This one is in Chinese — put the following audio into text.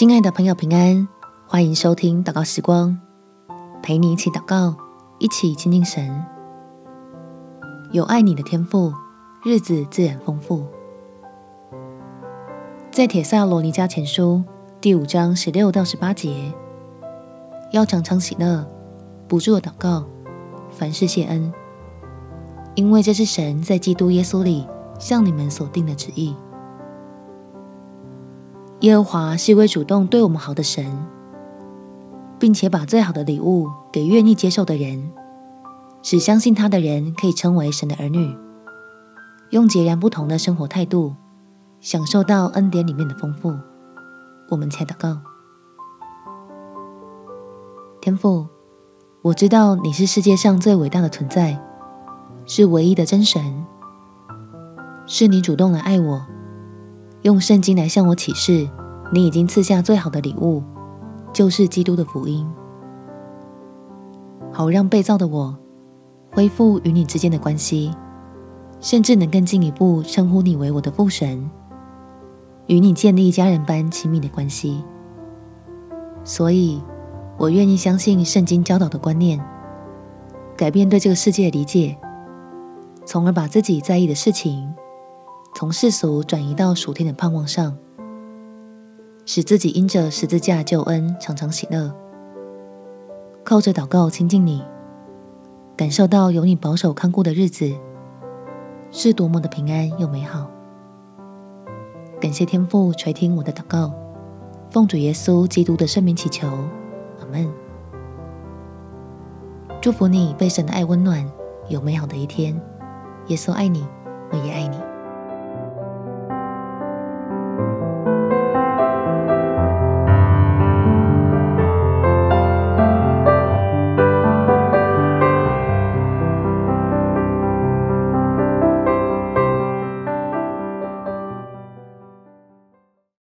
亲爱的朋友，平安！欢迎收听祷告时光，陪你一起祷告，一起亲近神。有爱你的天赋，日子自然丰富。在铁撒罗尼迦前书第五章十六到十八节，要常常喜乐，不住的祷告，凡事谢恩，因为这是神在基督耶稣里向你们所定的旨意。耶和华是一位主动对我们好的神，并且把最好的礼物给愿意接受的人，使相信他的人可以称为神的儿女，用截然不同的生活态度，享受到恩典里面的丰富。我们才祷告：天父，我知道你是世界上最伟大的存在，是唯一的真神，是你主动来爱我。用圣经来向我启示，你已经赐下最好的礼物，就是基督的福音，好让被造的我恢复与你之间的关系，甚至能更进一步称呼你为我的父神，与你建立家人般亲密的关系。所以，我愿意相信圣经教导的观念，改变对这个世界的理解，从而把自己在意的事情。从世俗转移到属天的盼望上，使自己因着十字架救恩常常喜乐，靠着祷告亲近你，感受到有你保守看顾的日子是多么的平安又美好。感谢天父垂听我的祷告，奉主耶稣基督的圣名祈求，阿门。祝福你被神的爱温暖，有美好的一天。耶稣爱你，我也爱你。